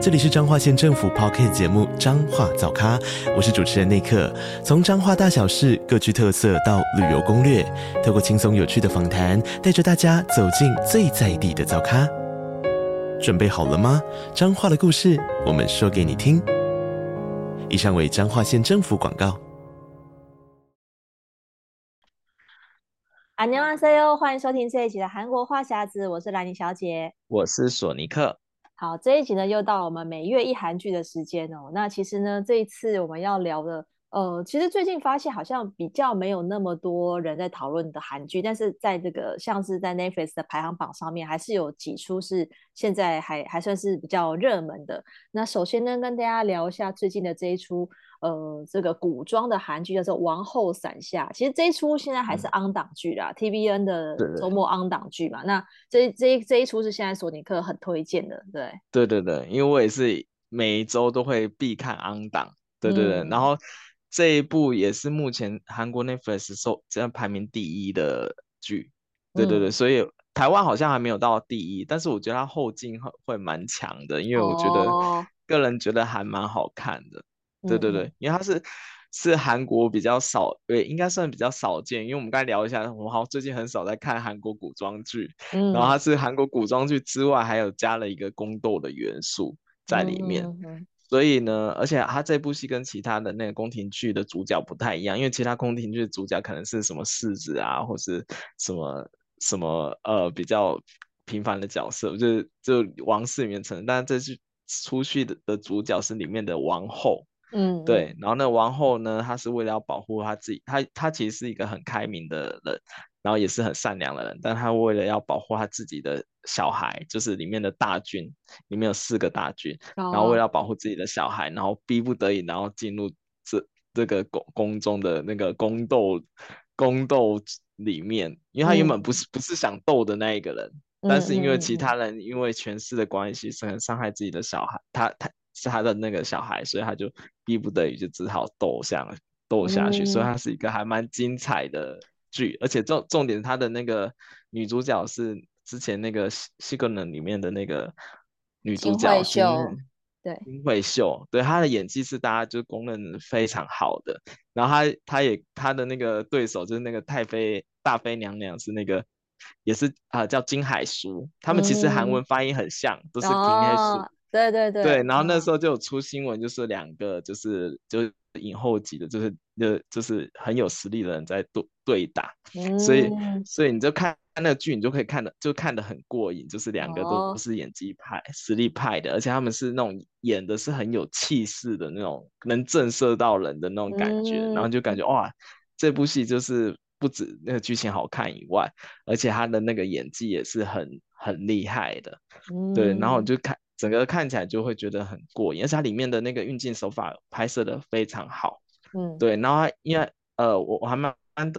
这里是彰化县政府 Podcast 节目《彰化早咖》，我是主持人内克。从彰化大小事各具特色到旅游攻略，透过轻松有趣的访谈，带着大家走进最在地的早咖。准备好了吗？彰化的故事，我们说给你听。以上为彰化县政府广告。안녕하세요，欢迎收听这一集的韩国话匣子，我是兰妮小姐，我是索尼克。 好，这一集呢又到我们每月一韩剧的时间哦。那其实呢，这一次我们要聊的，呃，其实最近发现好像比较没有那么多人在讨论的韩剧，但是在这个像是在 Netflix 的排行榜上面，还是有几出是现在还还算是比较热门的。那首先呢，跟大家聊一下最近的这一出。呃，这个古装的韩剧叫做《王后伞下》，其实这一出现在还是 on 档剧啦、嗯、，TVN 的周末 on 档剧嘛。那这这一这一出是现在索尼克很推荐的，对。对对对，因为我也是每一周都会必看 on 档，对对对。嗯、然后这一部也是目前韩国 Netflix 收这样排名第一的剧，对对对。嗯、所以台湾好像还没有到第一，但是我觉得它后劲会会蛮强的，因为我觉得、哦、个人觉得还蛮好看的。对对对，因为它是是韩国比较少，对，应该算比较少见。因为我们刚才聊一下，我好像最近很少在看韩国古装剧，嗯，然后它是韩国古装剧之外，还有加了一个宫斗的元素在里面。所以呢，而且它这部戏跟其他的那个宫廷剧的主角不太一样，因为其他宫廷剧的主角可能是什么世子啊，或是什么什么呃比较平凡的角色，就是就王室里面成，但这是出去的的主角是里面的王后。嗯，对，然后那王后呢，她是为了要保护她自己，她她其实是一个很开明的人，然后也是很善良的人，但她为了要保护她自己的小孩，就是里面的大军，里面有四个大军，然后为了要保护自己的小孩，然后逼不得已，然后进入这这个宫宫中的那个宫斗宫斗里面，因为她原本不是、嗯、不是想斗的那一个人，但是因为其他人因为权势的关系，是很伤害自己的小孩，他他。是他的那个小孩，所以他就逼不得已就只好斗下斗下去，嗯、所以他是一个还蛮精彩的剧，而且重重点，他的那个女主角是之前那个《西格能》里面的那个女主角金惠秀，对。金惠秀，对她的演技是大家就公认非常好的，然后她她也她的那个对手就是那个太妃大妃娘娘是那个也是啊、呃、叫金海淑，他们其实韩文发音很像，嗯、都是金海淑。哦对对对，对，然后那时候就有出新闻，就是两个就是就是影后级的，就是就就是很有实力的人在对对打，嗯、所以所以你就看那个剧，你就可以看的就看得很过瘾，就是两个都不是演技派、哦、实力派的，而且他们是那种演的是很有气势的那种，能震慑到人的那种感觉，嗯、然后就感觉哇，这部戏就是不止那个剧情好看以外，而且他的那个演技也是很很厉害的，嗯、对，然后就看。整个看起来就会觉得很过瘾，而且它里面的那个运镜手法拍摄的非常好，嗯，对。然后因为呃，我我还蛮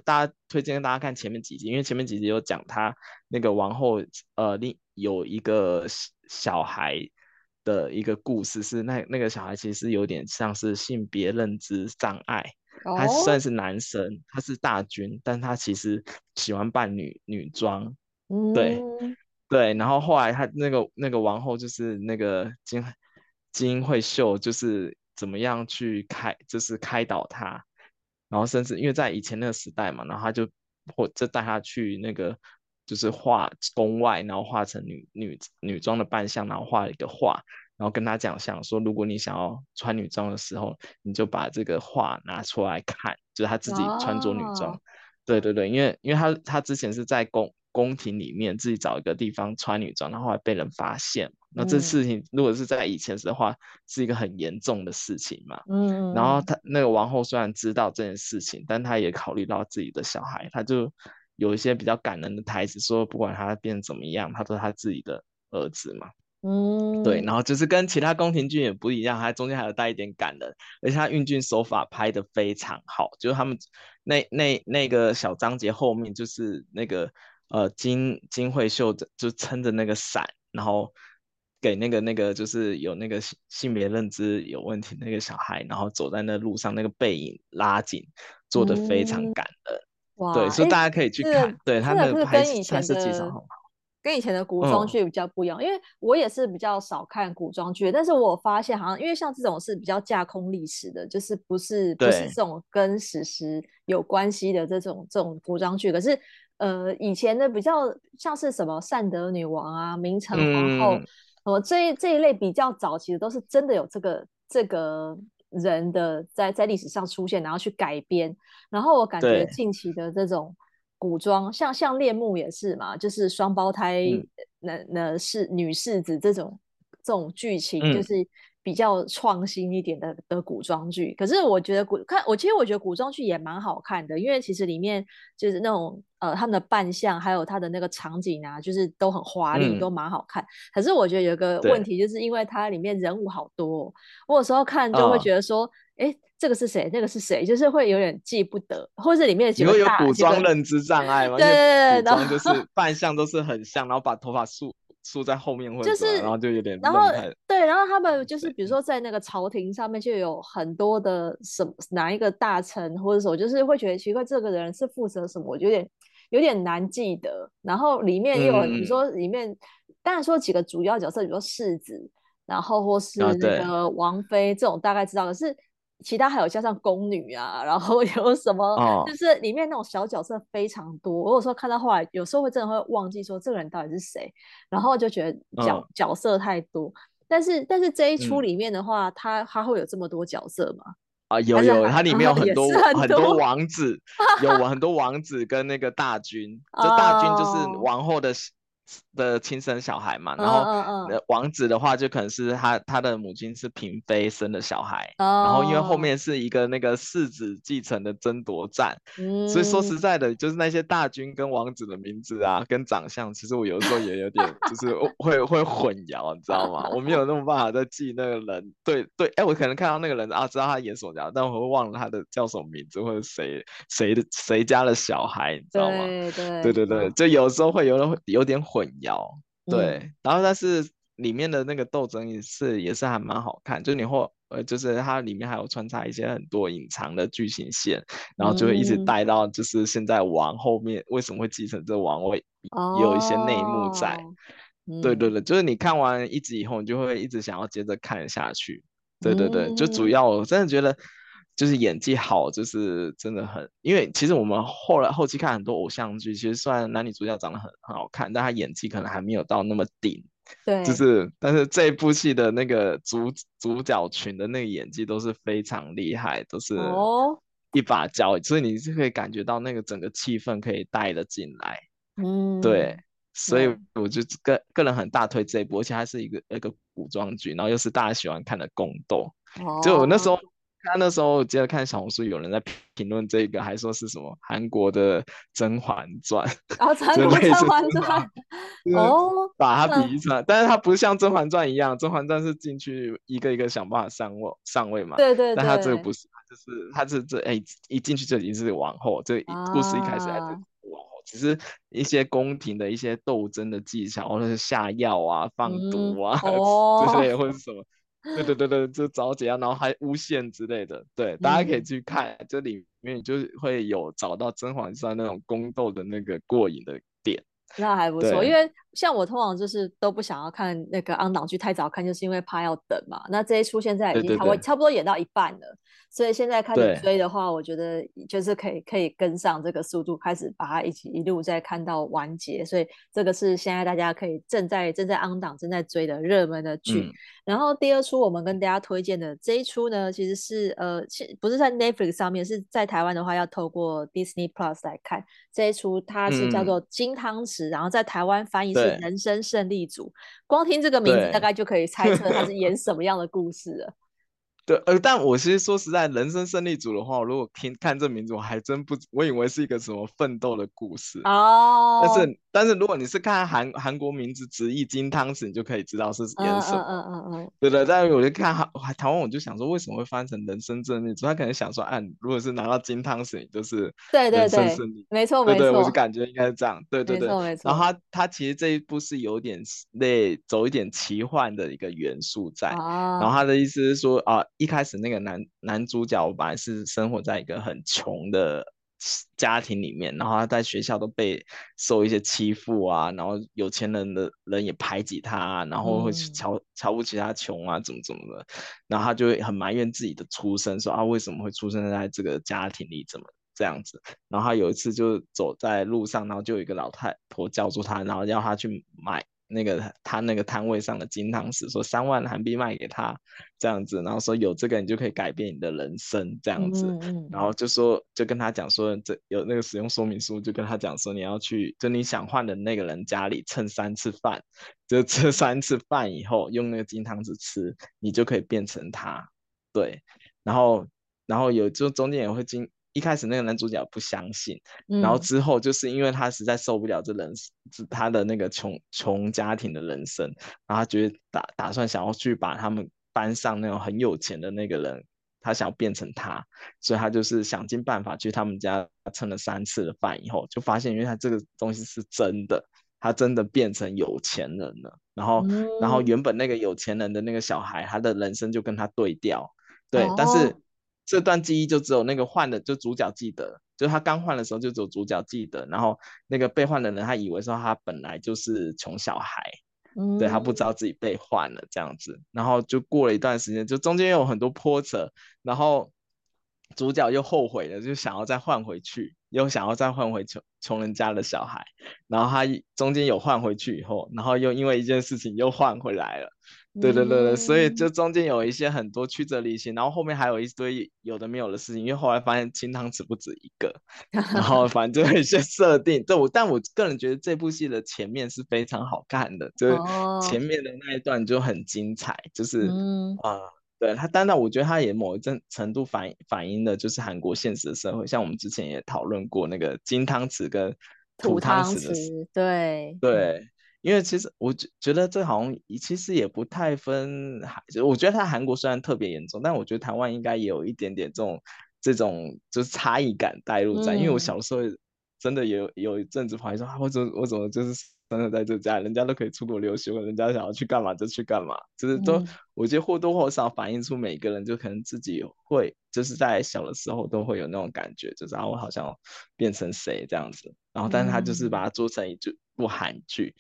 大家推荐大家看前面几集，因为前面几集有讲他那个王后呃，另有一个小孩的一个故事，是那那个小孩其实有点像是性别认知障碍，他算是男生，哦、他是大军，但他其实喜欢扮女女装，嗯、对。对，然后后来他那个那个王后就是那个金金惠秀，就是怎么样去开，就是开导他，然后甚至因为在以前那个时代嘛，然后他就或就带他去那个就是画宫外，然后画成女女女装的扮相，然后画了一个画，然后跟他讲，想说如果你想要穿女装的时候，你就把这个画拿出来看，就是他自己穿着女装。哦、对对对，因为因为他他之前是在宫。宫廷里面自己找一个地方穿女装，然后后来被人发现。那这事情如果是在以前的话，是一个很严重的事情嘛。嗯。然后他那个王后虽然知道这件事情，但她也考虑到自己的小孩，她就有一些比较感人的台词，说不管他变怎么样，他都是他自己的儿子嘛。嗯。对，然后就是跟其他宫廷剧也不一样，它中间还有带一点感人，而且他运镜手法拍得非常好，就是他们那那那个小章节后面就是那个。呃金金惠秀的就撑着那个伞，然后给那个那个就是有那个性性别认知有问题那个小孩，然后走在那路上那个背影拉紧，做的非常感人。嗯哇对，所以大家可以去看，欸、对他的拍摄技巧很好。跟以前的古装剧比较不一样，嗯、因为我也是比较少看古装剧，但是我发现好像因为像这种是比较架空历史的，就是不是不是这种跟史实有关系的这种这种古装剧，可是呃以前的比较像是什么善德女王啊、明成皇后，呃、嗯、这一这一类比较早期的都是真的有这个这个人的在在历史上出现，然后去改编，然后我感觉近期的这种。古装像像恋慕也是嘛，就是双胞胎那那是女世子这种这种剧情，就是比较创新一点的、嗯、的古装剧。可是我觉得古看我其实我觉得古装剧也蛮好看的，因为其实里面就是那种呃他们的扮相还有他的那个场景啊，就是都很华丽，嗯、都蛮好看。可是我觉得有个问题，就是因为它里面人物好多，对我有时候看就会觉得说，哎、哦。诶这个是谁？那个是谁？就是会有点记不得，或者里面几个大，有古装认知障碍吗？对对对，然后就是扮相都是很像，然后把头发梳梳在后面，就是然后就有点，然后对，然后他们就是比如说在那个朝廷上面就有很多的什么哪一个大臣或者什么，就是会觉得奇怪，这个人是负责什么？我觉得有点有点难记得。然后里面又有，比如说里面当然说几个主要角色，比如说世子，然后或是那个王妃这种大概知道，可是。其他还有加上宫女啊，然后 有什么，哦、就是里面那种小角色非常多。我有时候看到后来，有时候会真的会忘记说这个人到底是谁，然后就觉得角、哦、角色太多。但是但是这一出里面的话，他他、嗯、会有这么多角色吗？啊，有有，它里面有很多很多，很多王子，有很多王子跟那个大军，就大军就是王后的。的亲生小孩嘛，然后王子的话就可能是他他的母亲是嫔妃生的小孩，然后因为后面是一个那个世子继承的争夺战，所以说实在的，就是那些大军跟王子的名字啊，跟长相，其实我有时候也有点 就是会会混淆，你知道吗？我没有那么办法再记那个人，对对，哎，我可能看到那个人啊，知道他演什么角，但我会忘了他的叫什么名字或者谁谁的谁家的小孩，你知道吗？对对对对对，就有时候会有点有点混淆。对，嗯、然后但是里面的那个斗争也是也是还蛮好看，就你会呃，就是它里面还有穿插一些很多隐藏的剧情线，然后就会一直带到就是现在王后面为什么会继承这王位，哦、也有一些内幕在。嗯、对对对，就是你看完一集以后，你就会一直想要接着看下去。对对对，嗯、就主要我真的觉得。就是演技好，就是真的很，因为其实我们后来后期看很多偶像剧，其实虽然男女主角长得很很好看，但他演技可能还没有到那么顶。对，就是但是这一部戏的那个主主角群的那个演技都是非常厉害，都是一把交椅，哦、所以你是可以感觉到那个整个气氛可以带得进来。嗯，对，所以我就个、嗯、个人很大推这一部，而且还是一个一个古装剧，然后又是大家喜欢看的宫斗，哦、就我那时候。他那时候我记得看小红书，有人在评论这个，还说是什么韩国的《甄嬛传》哦，甄嬛传》哦，把它比喻成，但是它不是像《甄嬛传》一样，《甄嬛传》是进去一个一个想办法上位上位嘛，对对对，但他这个不是，就是他是这哎一进去就已经是王后，这故事一开始还是王后，只是一些宫廷的一些斗争的技巧，或者是下药啊、放毒啊之类，或者是什么。对对对对，就找解药，然后还诬陷之类的，对，大家可以去看，这里面就会有找到甄嬛传那种宫斗的那个过瘾的点。那还不错，因为像我通常就是都不想要看那个 on 档剧太早看，就是因为怕要等嘛。那这一出现在已经差不多差不多演到一半了。所以现在开始追的话，我觉得就是可以可以跟上这个速度，开始把它一起一路再看到完结。所以这个是现在大家可以正在正在 on 档正在追的热门的剧。嗯、然后第二出我们跟大家推荐的这一出呢，其实是呃，不是在 Netflix 上面，是在台湾的话要透过 Disney Plus 来看这一出，它是叫做金汤匙，嗯、然后在台湾翻译是人生胜利组。光听这个名字，大概就可以猜测它是演什么样的故事了。对，呃，但我其实说实在，人生胜利组的话，如果听看这名字，我还真不，我以为是一个什么奋斗的故事哦。但是但是如果你是看韩韩国名字直译金汤匙，你就可以知道是演什么。嗯嗯嗯嗯。对对，但是我就看韩台湾，我就想说，为什么会翻成人生胜利组？他可能想说，啊，如果是拿到金汤匙，你就是对对对，没错没错。对，我就感觉应该是这样。对对对，没错没错。然后他他其实这一部是有点类走一点奇幻的一个元素在。然后他的意思是说啊，一开始那个男男主角本来是生活在一个很穷的。家庭里面，然后他在学校都被受一些欺负啊，然后有钱人的人也排挤他啊，然后会瞧、嗯、瞧不起他穷啊，怎么怎么的，然后他就会很埋怨自己的出身，说啊为什么会出生在这个家庭里，怎么这样子？然后他有一次就走在路上，然后就有一个老太婆叫住他，然后要他去买。那个他那个摊位上的金汤匙，说三万韩币卖给他这样子，然后说有这个你就可以改变你的人生这样子，嗯嗯、然后就说就跟他讲说这有那个使用说明书，就跟他讲说你要去就你想换的那个人家里蹭三次饭，就吃三次饭以后用那个金汤匙吃，你就可以变成他，对，然后然后有就中间也会经。一开始那个男主角不相信，嗯、然后之后就是因为他实在受不了这人，他的那个穷穷家庭的人生，然后他觉得打打算想要去把他们班上那种很有钱的那个人，他想要变成他，所以他就是想尽办法去他们家蹭了三次的饭以后，就发现因为他这个东西是真的，他真的变成有钱人了，然后、嗯、然后原本那个有钱人的那个小孩，他的人生就跟他对调，对，哦、但是。这段记忆就只有那个换的，就主角记得，就他刚换的时候就只有主角记得，然后那个被换的人他以为说他本来就是穷小孩，嗯、对他不知道自己被换了这样子，然后就过了一段时间，就中间有很多波折，然后主角又后悔了，就想要再换回去，又想要再换回穷穷人家的小孩，然后他中间有换回去以后，然后又因为一件事情又换回来了。对对对对，所以就中间有一些很多曲折离奇，然后后面还有一堆有的没有的事情，因为后来发现金汤匙不止一个，然后反正就有一些设定。对，我但我个人觉得这部戏的前面是非常好看的，就是前面的那一段就很精彩，就是啊、嗯呃，对他，当然我觉得他也某一阵程度反反映的就是韩国现实的社会，像我们之前也讨论过那个金汤匙跟土汤匙的事，对对。因为其实我觉觉得这好像其实也不太分，我觉得他韩国虽然特别严重，但我觉得台湾应该也有一点点这种这种就是差异感带入在。嗯、因为我小时候真的有有一阵子怀疑说啊，我怎么我怎么就是生在这家，人家都可以出国留学，人家想要去干嘛就去干嘛，就是都、嗯、我觉得或多或少反映出每个人就可能自己会就是在小的时候都会有那种感觉，就是啊我好像变成谁这样子，然后但是他就是把它做成一句部韩剧。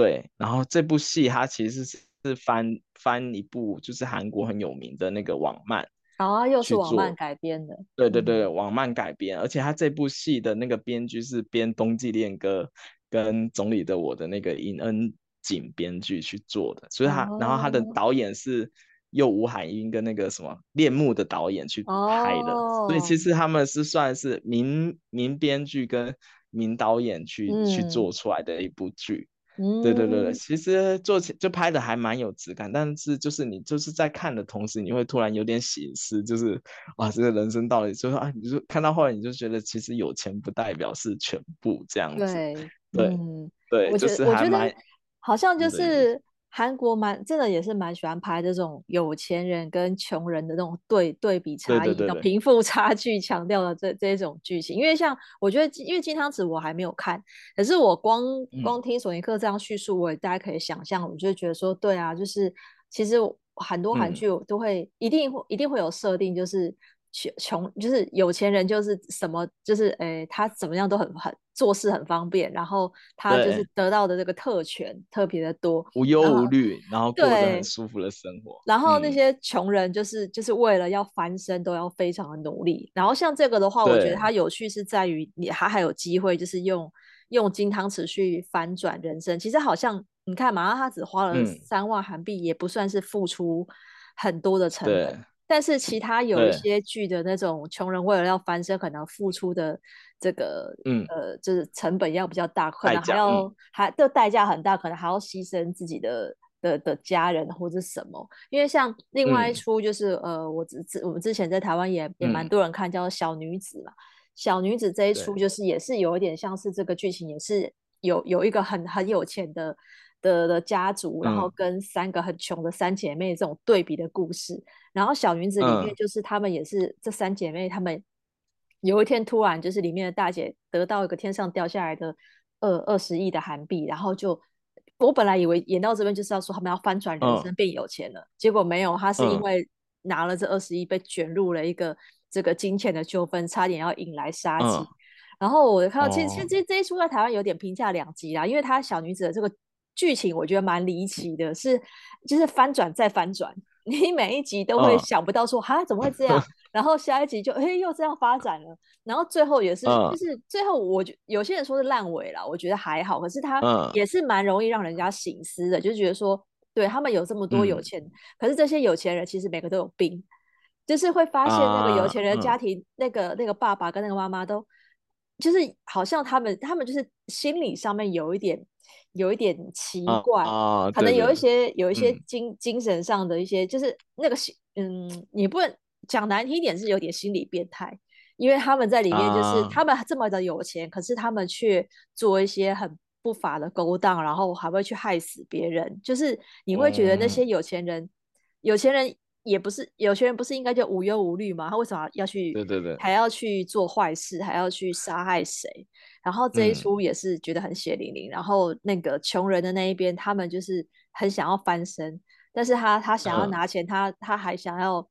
对，然后这部戏它其实是是翻翻一部就是韩国很有名的那个网漫，啊，又是网漫改编的。对对对，嗯、网漫改编，而且他这部戏的那个编剧是编《冬季恋歌》跟《总理的我》的那个尹恩景编剧去做的，所以他，哦、然后他的导演是又吴海英跟那个什么恋慕的导演去拍的，哦、所以其实他们是算是名名编剧跟名导演去、嗯、去做出来的一部剧。对对对对，其实做起就拍的还蛮有质感，但是就是你就是在看的同时，你会突然有点醒思，就是哇，这个人生道理就是啊，你就看到后来你就觉得其实有钱不代表是全部这样子，对对、嗯、对，就是还蛮好像就是。韩国蛮真的也是蛮喜欢拍这种有钱人跟穷人的那种对对比差异，的贫富差距强调的这这种剧情。因为像我觉得，因为金汤匙我还没有看，可是我光光听索尼克这样叙述，我也大家可以想象，我就觉得说，对啊，就是其实很多韩剧都会、嗯、一定会一定会有设定，就是。穷穷就是有钱人，就是什么就是诶、欸，他怎么样都很很做事很方便，然后他就是得到的这个特权特别的多，无忧无虑，然后过着很舒服的生活。然后那些穷人就是、嗯、就是为了要翻身都要非常的努力。然后像这个的话，我觉得它有趣是在于你他还有机会，就是用用金汤匙去翻转人生。其实好像你看嘛，他只花了三万韩币，也不算是付出很多的成本。但是其他有一些剧的那种穷人为了要翻身，可能付出的这个嗯。呃就是成本要比较大，可能还要、嗯、还的代价很大，可能还要牺牲自己的的的家人或者什么。因为像另外一出就是、嗯、呃我之之我们之前在台湾也也蛮多人看，叫小女子嘛。嗯、小女子这一出就是也是有一点像是这个剧情，也是有有一个很很有钱的的的家族，然后跟三个很穷的三姐妹这种对比的故事。嗯、然后小云子里面就是他们也是、嗯、这三姐妹，她们有一天突然就是里面的大姐得到一个天上掉下来的二二十亿的韩币，然后就我本来以为演到这边就是要说他们要翻转人生变有钱了，嗯、结果没有，他是因为拿了这二十亿被卷入了一个这个金钱的纠纷，差点要引来杀机。嗯、然后我看到其实其实这这一出在台湾有点评价两极啦，因为她小女子的这个。剧情我觉得蛮离奇的，是就是翻转再翻转，你每一集都会想不到说哈、哦、怎么会这样，然后下一集就哎又这样发展了，然后最后也是、哦、就是最后我觉有些人说是烂尾了，我觉得还好，可是他也是蛮容易让人家醒思的，就觉得说对他们有这么多有钱，嗯、可是这些有钱人其实每个都有病，就是会发现那个有钱人家庭、啊嗯、那个那个爸爸跟那个妈妈都就是好像他们他们就是心理上面有一点。有一点奇怪，啊啊、可能有一些有一些精、嗯、精神上的一些，就是那个心，嗯，你不能讲难听一点是有点心理变态，因为他们在里面就是、啊、他们这么的有钱，可是他们却做一些很不法的勾当，然后还会去害死别人，就是你会觉得那些有钱人，嗯、有钱人。也不是有些人不是应该就无忧无虑吗？他为什么要去？对对对，还要去做坏事，还要去杀害谁？然后这一出也是觉得很血淋淋。嗯、然后那个穷人的那一边，他们就是很想要翻身，但是他他想要拿钱，嗯、他他还想要，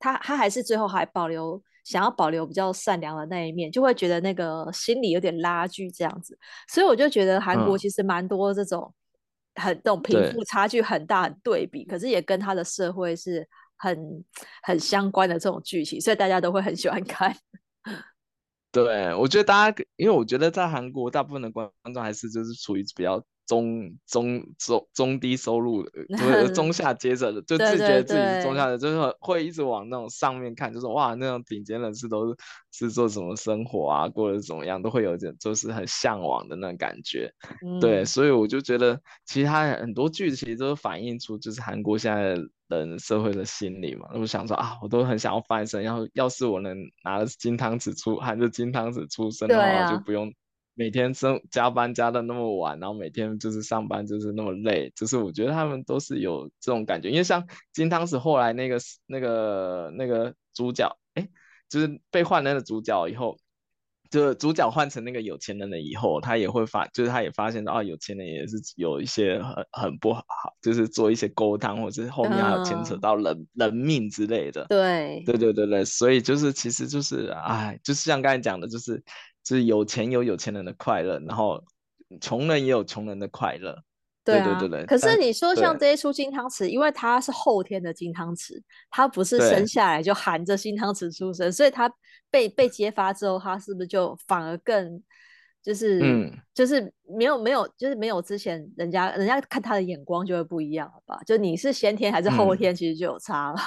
他他还是最后还保留想要保留比较善良的那一面，就会觉得那个心里有点拉锯这样子。所以我就觉得韩国其实蛮多这种、嗯、很这种贫富差距很大很对比，可是也跟他的社会是。很很相关的这种剧情，所以大家都会很喜欢 看。对，我觉得大家，因为我觉得在韩国，大部分的观众还是就是处于比较中中中中低收入的，就是中 下阶层的，就自己觉得自己是中下的，就是会一直往那种上面看，就是哇，那种顶尖人士都是是做什么生活啊，过得怎么样，都会有点就是很向往的那种感觉。嗯、对，所以我就觉得，其实他很多剧其实都反映出就是韩国现在的。人社会的心理嘛，我想说啊，我都很想要翻身，然后要是我能拿着金汤匙出，含着金汤匙出生的话，啊、就不用每天生加班加的那么晚，然后每天就是上班就是那么累，就是我觉得他们都是有这种感觉，因为像金汤匙后来那个那个那个主角，哎，就是被换了那个主角以后。就主角换成那个有钱人了以后，他也会发，就是他也发现到啊，有钱人也是有一些很很不好，就是做一些勾当，或者是后面还有牵扯到人、嗯、人命之类的。对，对对对对，所以就是其实就是哎，就是像刚才讲的，就是就是有钱有有钱人的快乐，然后穷人也有穷人的快乐。对对对对，可是你说像这一出金汤匙，因为他是后天的金汤匙，他不是生下来就含着金汤匙出生，所以他被被揭发之后，他是不是就反而更就是嗯，就是没有没有就是没有之前人家人家看他的眼光就会不一样了吧？就你是先天还是后天，其实就有差了。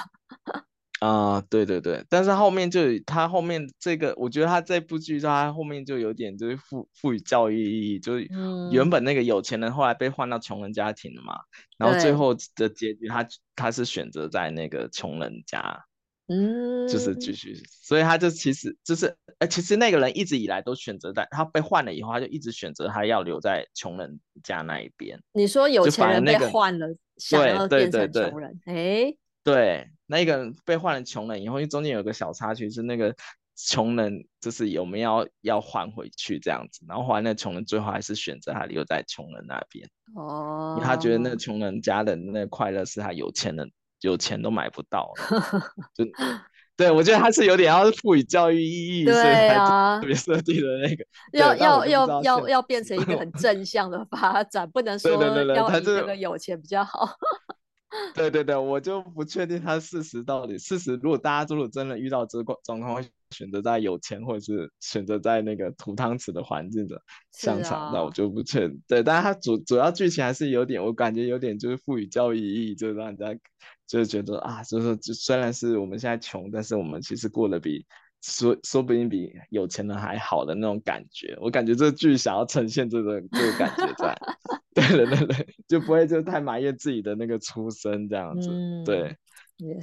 嗯啊、呃，对对对，但是后面就他后面这个，我觉得他这部剧他后面就有点就是赋赋予教育意义，就是原本那个有钱人后来被换到穷人家庭了嘛，嗯、然后最后的结局他他是选择在那个穷人家，嗯，就是继续，所以他就其实就是，哎，其实那个人一直以来都选择在他被换了以后，他就一直选择他要留在穷人家那一边。你说有钱人被换了，想要变成穷人，哎。对，那个人被换了穷人以后，因为中间有个小插曲，是那个穷人就是有没有要要换回去这样子，然后后来那穷人最后还是选择他留在穷人那边。哦，他觉得那穷人家的那快乐是他有钱人有钱都买不到的。就对，我觉得他是有点要赋予教育意义，对啊，所以才特别设计的那个要要要要要变成一个很正向的发展，不能 说要以这个有钱比较好。对对对，我就不确定他事实到底事实。如果大家如果真的遇到这个状况，会选择在有钱，或者是选择在那个土汤匙的环境的商场，那、啊、我就不确定。对，但是它主主要剧情还是有点，我感觉有点就是赋予教育意义，就是让人家就是觉得啊，就是就虽然是我们现在穷，但是我们其实过得比。说说不定比有钱人还好的那种感觉，我感觉这个剧想要呈现这个这个感觉在，对对对对，就不会就太埋怨自己的那个出身这样子，嗯、对，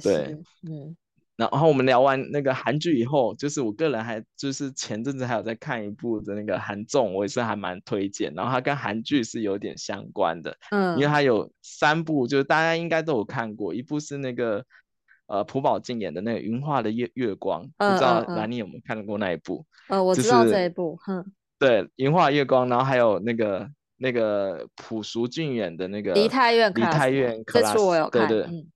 对，嗯。然后我们聊完那个韩剧以后，就是我个人还就是前阵子还有在看一部的那个韩综，我也是还蛮推荐。然后它跟韩剧是有点相关的，嗯，因为它有三部，就是大家应该都有看过，一部是那个呃朴宝剑演的那个《云画的月月光》，嗯，不知道兰妮有没有看过那一部？呃、嗯，我知道这一部，哼、就是，对，《云画月光》，然后还有那个那个朴淑俊演的那个《梨泰院》，梨泰院，这次我有看，对对。嗯。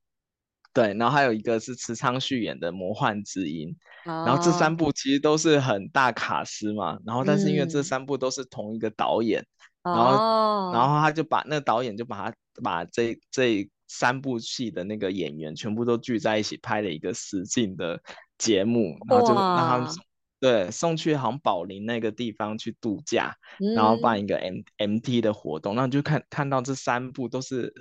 对，然后还有一个是池昌旭演的《魔幻之音》，哦，然后这三部其实都是很大卡司嘛，然后但是因为这三部都是同一个导演，嗯、然后、哦、然后他就把那个导演就把他把这这三部戏的那个演员全部都聚在一起拍了一个实境的节目，然后就让他们对送去好像宝林那个地方去度假，嗯、然后办一个 M M T 的活动，然后就看看到这三部都是。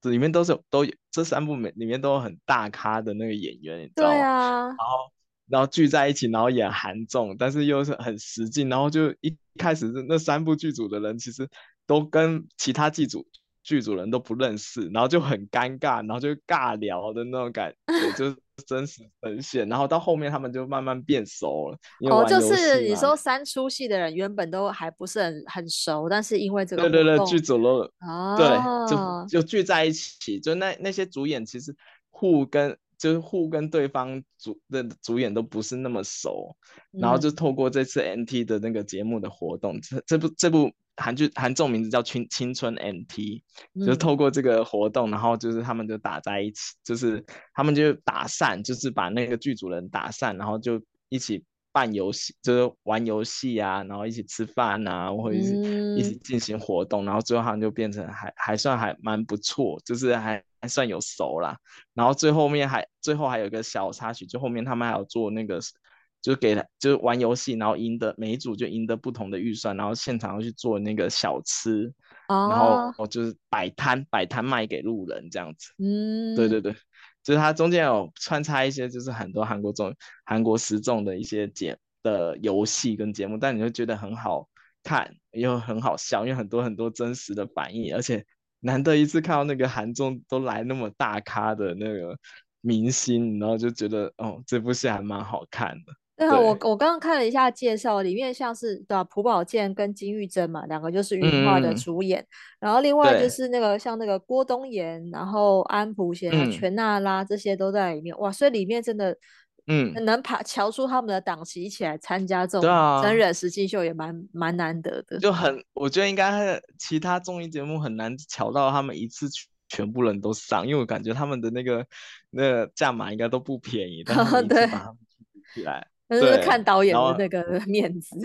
这里面都是都有这三部里面都有很大咖的那个演员，你知道吗？对啊。然后然后聚在一起，然后演韩综，但是又是很实劲。然后就一开始那三部剧组的人其实都跟其他剧组剧组人都不认识，然后就很尴尬，然后就尬聊的那种感 觉，就是。真实呈现，然后到后面他们就慢慢变熟了。哦，就是你说三出戏的人原本都还不是很很熟，但是因为这个，对对对，剧组了，哦，对，就就聚在一起，就那那些主演其实互跟就是互跟对方主的主演都不是那么熟，嗯，然后就透过这次 NT 的那个节目的活动，这这部这部。韩剧韩综名字叫青青春 MT，就是透过这个活动，嗯，然后就是他们就打在一起，就是他们就打散，就是把那个剧组人打散，然后就一起办游戏，就是玩游戏啊，然后一起吃饭啊，或者一起，嗯、一起进行活动，然后最后他们就变成还还算还蛮不错，就是还还算有熟啦。然后最后面还最后还有一个小插曲，就后面他们还有做那个。就给他，就是玩游戏，然后赢得每一组就赢得不同的预算，然后现场要去做那个小吃，oh. 然后我就是摆摊，摆摊卖给路人这样子。嗯，对对对，就是它中间有穿插一些，就是很多韩国综、韩国时众的一些节的游戏跟节目，但你会觉得很好看，又很好笑，因为很多很多真实的反应，而且难得一次看到那个韩综都来那么大咖的那个明星，然后就觉得哦，这部戏还蛮好看的。对啊，我我刚刚看了一下介绍，里面像是对吧，朴宝剑跟金玉珍嘛，两个就是云画的主演，嗯，然后另外就是那个像那个郭东延，然后安普贤、嗯、权娜拉这些都在里面，哇，所以里面真的，嗯，能爬瞧出他们的档期一起来参加这种真人实境秀也蛮蛮难得的，就很，我觉得应该其他综艺节目很难瞧到他们一次全部人都上，因为我感觉他们的那个那个价码应该都不便宜，但是 一次把他们举起来。就是看导演的那个 面子，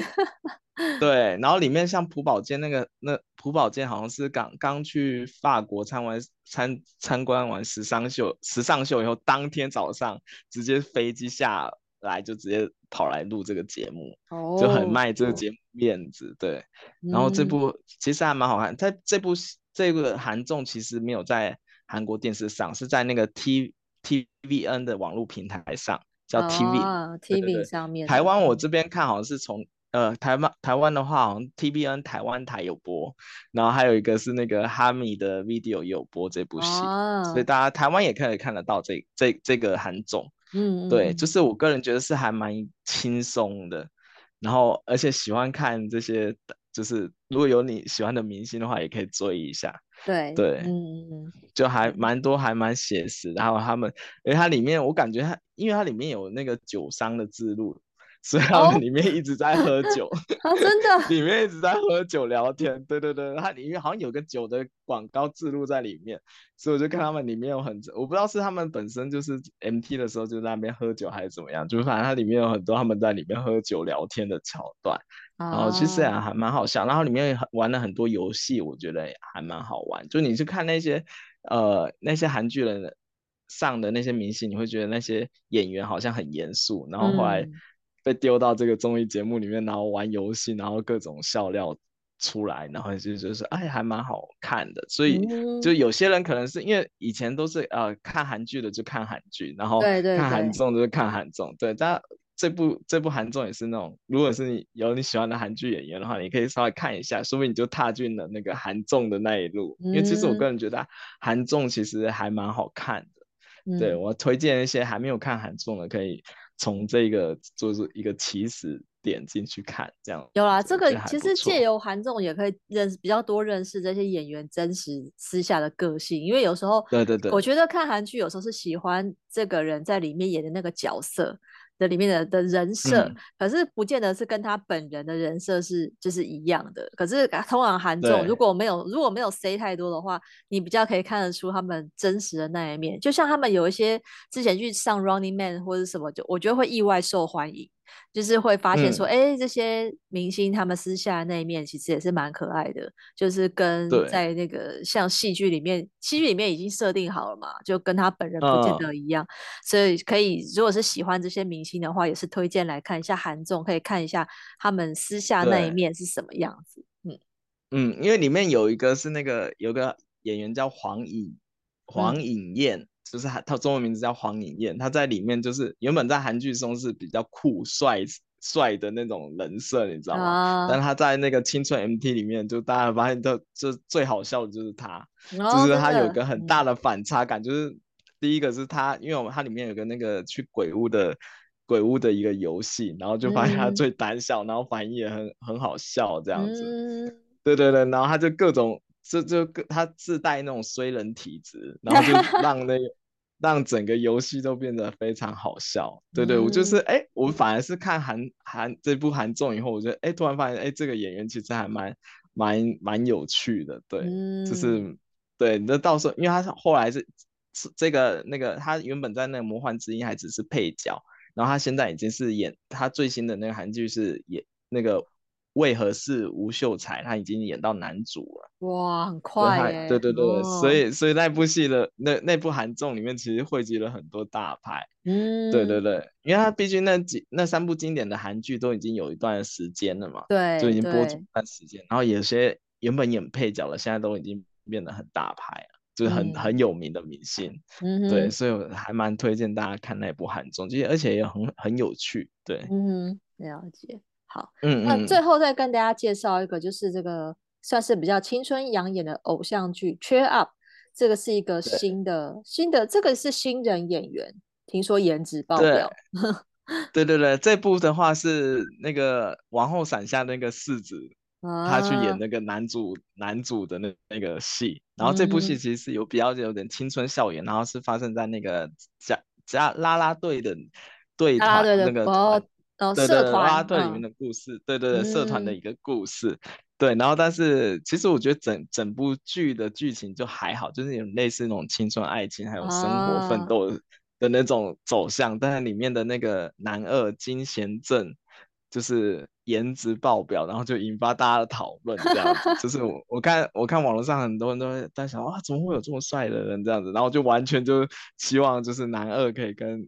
对，然后里面像朴宝剑那个，那朴宝剑好像是刚刚去法国参完参参观完时尚秀，时尚秀以后，当天早上直接飞机下来就直接跑来录这个节目，哦，就很卖这个节目面子，对。然后这部其实还蛮好看，在这部这个韩综其实没有在韩国电视上，是在那个 T TVN 的网络平台上。叫 TV，TV、哦、TV 上面。台湾我这边看好像是从呃台湾台湾的话，好像 TBN 台湾台有播，然后还有一个是那个哈米的 Video 有播这部戏，哦，所以大家台湾也可以看得到这这这个韩综。嗯，对，就是我个人觉得是还蛮轻松的，然后而且喜欢看这些，就是如果有你喜欢的明星的话，也可以追一下。对对，嗯，就还蛮多，还蛮写实。然后他们，因为它里面我感觉它，因为它里面有那个酒商的字录，所以他们里面一直在喝 酒，真的，里 面一直在喝酒聊天。对对对，它里面好像有个酒的广告字录在里面，所以我就看他们里面有很，我不知道是他们本身就是 MT 的时候就在那边喝酒还是怎么样，就是反正它里面有很多他们在里面喝酒聊天的桥段。然后其实也还蛮好笑，然后里面玩了很多游戏，我觉得也还蛮好玩。就你去看那些呃那些韩剧人上的那些明星，你会觉得那些演员好像很严肃，然后后来被丢到这个综艺节目里面，然后玩游戏，然后各种笑料出来，然后就就是哎还蛮好看的。所以就有些人可能是因为以前都是呃看韩剧的就看韩剧，然后看韩综就是看韩综，对，但。这部这部韩综也是那种，如果是你有你喜欢的韩剧演员的话，你可以稍微看一下，说不定你就踏进了那个韩综的那一路。因为其实我个人觉得韩综其实还蛮好看的，嗯、对我推荐一些还没有看韩综的，可以从这个做出一个起始点进去看，这样有啦。这个其实借由韩综也可以认识比较多，认识这些演员真实私下的个性，因为有时候对对对，我觉得看韩剧有时候是喜欢这个人在里面演的那个角色。的里面的的人设，嗯，可是不见得是跟他本人的人设是就是一样的。可是通常韩综如果没有如果没有 say 太多的话，你比较可以看得出他们真实的那一面。就像他们有一些之前去上 Running Man 或者什么，就我觉得会意外受欢迎。就是会发现说，哎、嗯欸，这些明星他们私下的那一面其实也是蛮可爱的，就是跟在那个像戏剧里面，戏剧里面已经设定好了嘛，就跟他本人不见得一样，嗯、所以可以如果是喜欢这些明星的话，也是推荐来看一下韩综，可以看一下他们私下那一面是什么样子。嗯嗯，因为里面有一个是那个有个演员叫黄颖黄颖燕。嗯就是他，他中文名字叫黄颖燕，他在里面就是原本在韩剧中是比较酷帅帅的那种人设，你知道吗？啊、但他在那个青春 MT 里面，就大家发现就就最好笑的就是他，哦、就是他有个很大的反差感，嗯、就是第一个是他，因为我们他里面有个那个去鬼屋的鬼屋的一个游戏，然后就发现他最胆小，嗯、然后反应也很很好笑这样子，嗯、对对对，然后他就各种就就他自带那种衰人体质，然后就 让那个。让整个游戏都变得非常好笑，对对，嗯、我就是哎、欸，我反而是看韩韩这部韩综以后，我觉得哎、欸，突然发现哎、欸，这个演员其实还蛮蛮蛮有趣的，对，嗯、就是对，那到时候因为他后来是是这个那个他原本在那个魔幻之音还只是配角，然后他现在已经是演他最新的那个韩剧是演那个。为何是吴秀才？他已经演到男主了。哇，很快耶！对对对，哦、所以所以那部戏的那那部韩综里面其实汇集了很多大牌。嗯，对对对，因为他毕竟那几那三部经典的韩剧都已经有一段时间了嘛，对，就已经播出一段时间。然后有些原本演配角的，现在都已经变得很大牌了，就是很、嗯、很有名的明星。嗯，对，所以我还蛮推荐大家看那部韩综，其实而且也很很有趣。对，嗯，了解。好，嗯，那最后再跟大家介绍一个，就是这个算是比较青春养眼的偶像剧《Cheer Up》，这个是一个新的新的，这个是新人演员，听说颜值爆表。对对对，这部的话是那个王后伞下那个世子，啊、他去演那个男主男主的那那个戏，然后这部戏其实是有比较有点青春校园，嗯、然后是发生在那个加加拉拉队的队团那个团。哦、对对对，啦啦队里面的故事，嗯、对对对，社团的一个故事，嗯、对。然后，但是其实我觉得整整部剧的剧情就还好，就是有类似那种青春爱情，还有生活奋斗的那种走向。啊、但是里面的那个男二金贤正，就是颜值爆表，然后就引发大家的讨论，这样子。就是我我看我看网络上很多人都在想，哇，怎么会有这么帅的人这样子？然后就完全就希望就是男二可以跟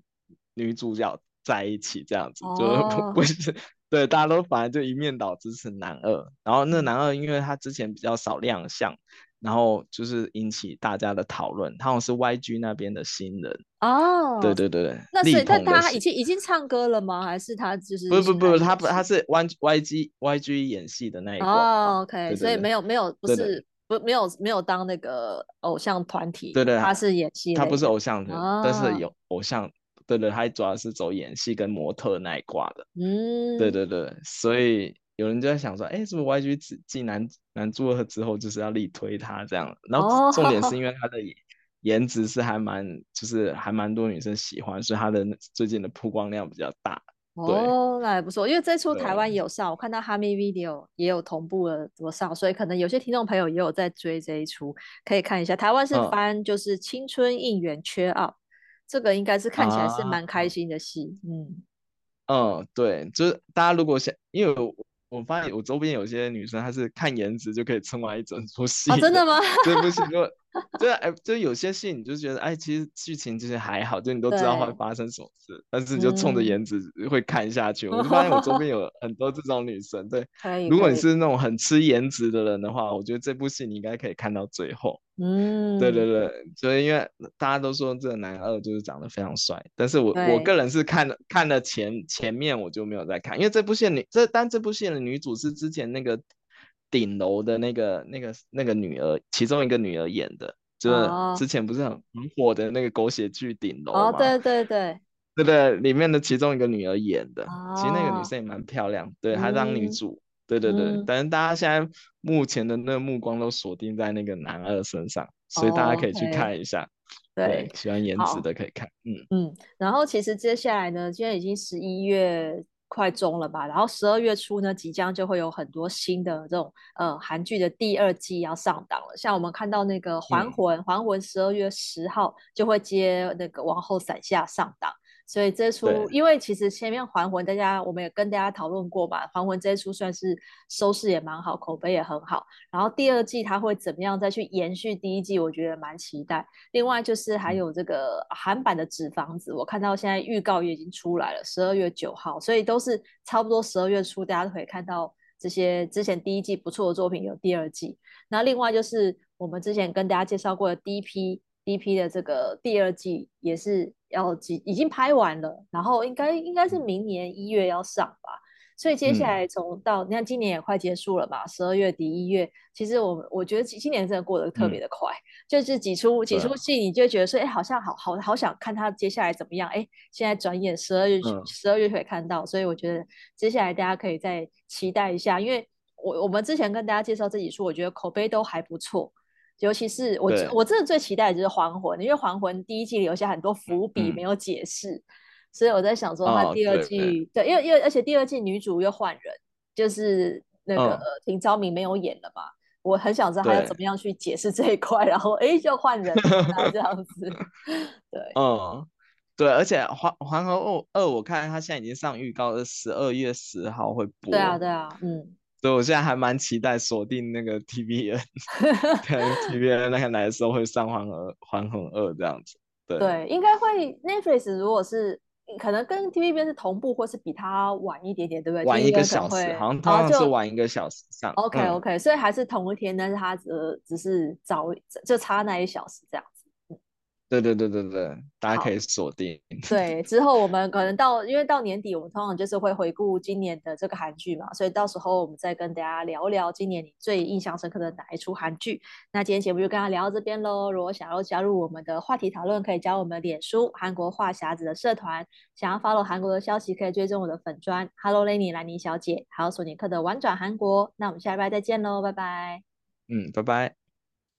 女主角。在一起这样子，就不是、oh. 对，大家都反而就一面倒支持男二。然后那男二，因为他之前比较少亮相，然后就是引起大家的讨论。他好像是 YG 那边的新人哦，oh. 对对对，那所以但他已经已经唱歌了吗？还是他就是不不不，他不他是 Y YG YG 演戏的那一个哦、oh,，OK，对对对，所以没有没有不是不没有没有当那个偶像团体，对，对对，他是演戏，他不是偶像的，oh. 但是有偶像。对对，他主要是走演戏跟模特那一挂的。嗯，对对对，所以有人就在想说，哎，是不是 YG 继男男主二之后就是要力推他这样？然后重点 是因为他的颜值是还蛮，就是还蛮多女生喜欢，所以他的最近的曝光量比较大。哦，那还不错，因为这出台湾也有上，我看到哈密 video 也有同步的怎么上，所以可能有些听众朋友也有在追这一出，可以看一下。台湾是翻就是青春应援 cheer up。这个应该是看起来是蛮开心的戏，啊、嗯嗯，对，就是大家如果想，因为我我发现我周边有些女生，她是看颜值就可以撑完一整出戏。啊，真的吗？这部戏就对，哎，就有些戏你就觉得，哎，其实剧情其实还好，就你都知道会发生什么事，但是你就冲着颜值会看下去。嗯、我就发现我周边有 很多这种女生，对，如果你是那种很吃颜值的人的话，我觉得这部戏你应该可以看到最后。嗯，对对对，所以因为大家都说这个男二就是长得非常帅，但是我我个人是看了看了前前面我就没有再看，因为这部戏女这但这部戏的女主是之前那个顶楼的那个那个那个女儿其中一个女儿演的，就是之前不是很很火的那个狗血剧《顶楼》哦，对对对，对对，里面的其中一个女儿演的，哦、其实那个女生也蛮漂亮，对，她当女主，嗯、对对对，但是大家现在目前的那个目光都锁定在那个男二身上，所以大家可以去看一下，哦 okay、对，喜欢颜值的可以看，嗯。嗯，然后其实接下来呢，今天已经十一月。快中了吧，然后十二月初呢，即将就会有很多新的这种呃韩剧的第二季要上档了。像我们看到那个《还魂》，嗯，《还魂》十二月十号就会接那个《王后伞下》上档。所以这出，因为其实前面《还魂》，大家我们也跟大家讨论过嘛，《还魂》这一出算是收视也蛮好，口碑也很好。然后第二季它会怎么样再去延续第一季，我觉得蛮期待。另外就是还有这个韩版的《纸房子》，我看到现在预告也已经出来了，十二月九号，所以都是差不多十二月初，大家都可以看到这些之前第一季不错的作品有第二季。那另外就是我们之前跟大家介绍过的 DP。DP 的这个第二季也是要几已经拍完了，然后应该应该是明年一月要上吧，所以接下来从到、嗯、你看今年也快结束了吧，十二月底一月，其实我我觉得今年真的过得特别的快，嗯、就是几出几出戏，你就觉得说，哎，好像好好好想看他接下来怎么样，哎，现在转眼十二月十二、嗯、月可以看到，所以我觉得接下来大家可以再期待一下，因为我我们之前跟大家介绍这几出，我觉得口碑都还不错。尤其是我，我真的最期待的就是《还魂》，因为《还魂》第一季留下很多伏笔没有解释，嗯、所以我在想说，他第二季，哦、对，因为因为而且第二季女主又换人，就是那个廷昭明没有演了嘛，嗯、我很想知道他要怎么样去解释这一块，然后哎就换人了这样子，对，嗯，对，而且《还还魂二》我看他现在已经上预告，是十二月十号会播，对啊，对啊，嗯。所以我现在还蛮期待锁定那个 能 TVN 那个来的时候会上环二还魂二这样子。对，对，应该会 Netflix 如果是可能跟 TVN 是同步，或是比它晚一点点，对不对？晚一个小时，好像通常是晚一个小时上。OK OK，、嗯、所以还是同一天，但是它只只是早就差那一小时这样。对对对对对，大家可以锁定。对，之后我们可能到，因为到年底，我们通常就是会回顾今年的这个韩剧嘛，所以到时候我们再跟大家聊聊今年你最印象深刻的哪一出韩剧。那今天节目就跟大家聊到这边喽。如果想要加入我们的话题讨论，可以加入我们的脸书韩国话匣子的社团。想要 follow 韩国的消息，可以追踪我的粉专 Hello Lenny 兰妮小姐，还有索尼克的玩转韩国。那我们下礼拜再见喽，拜拜。嗯，拜拜。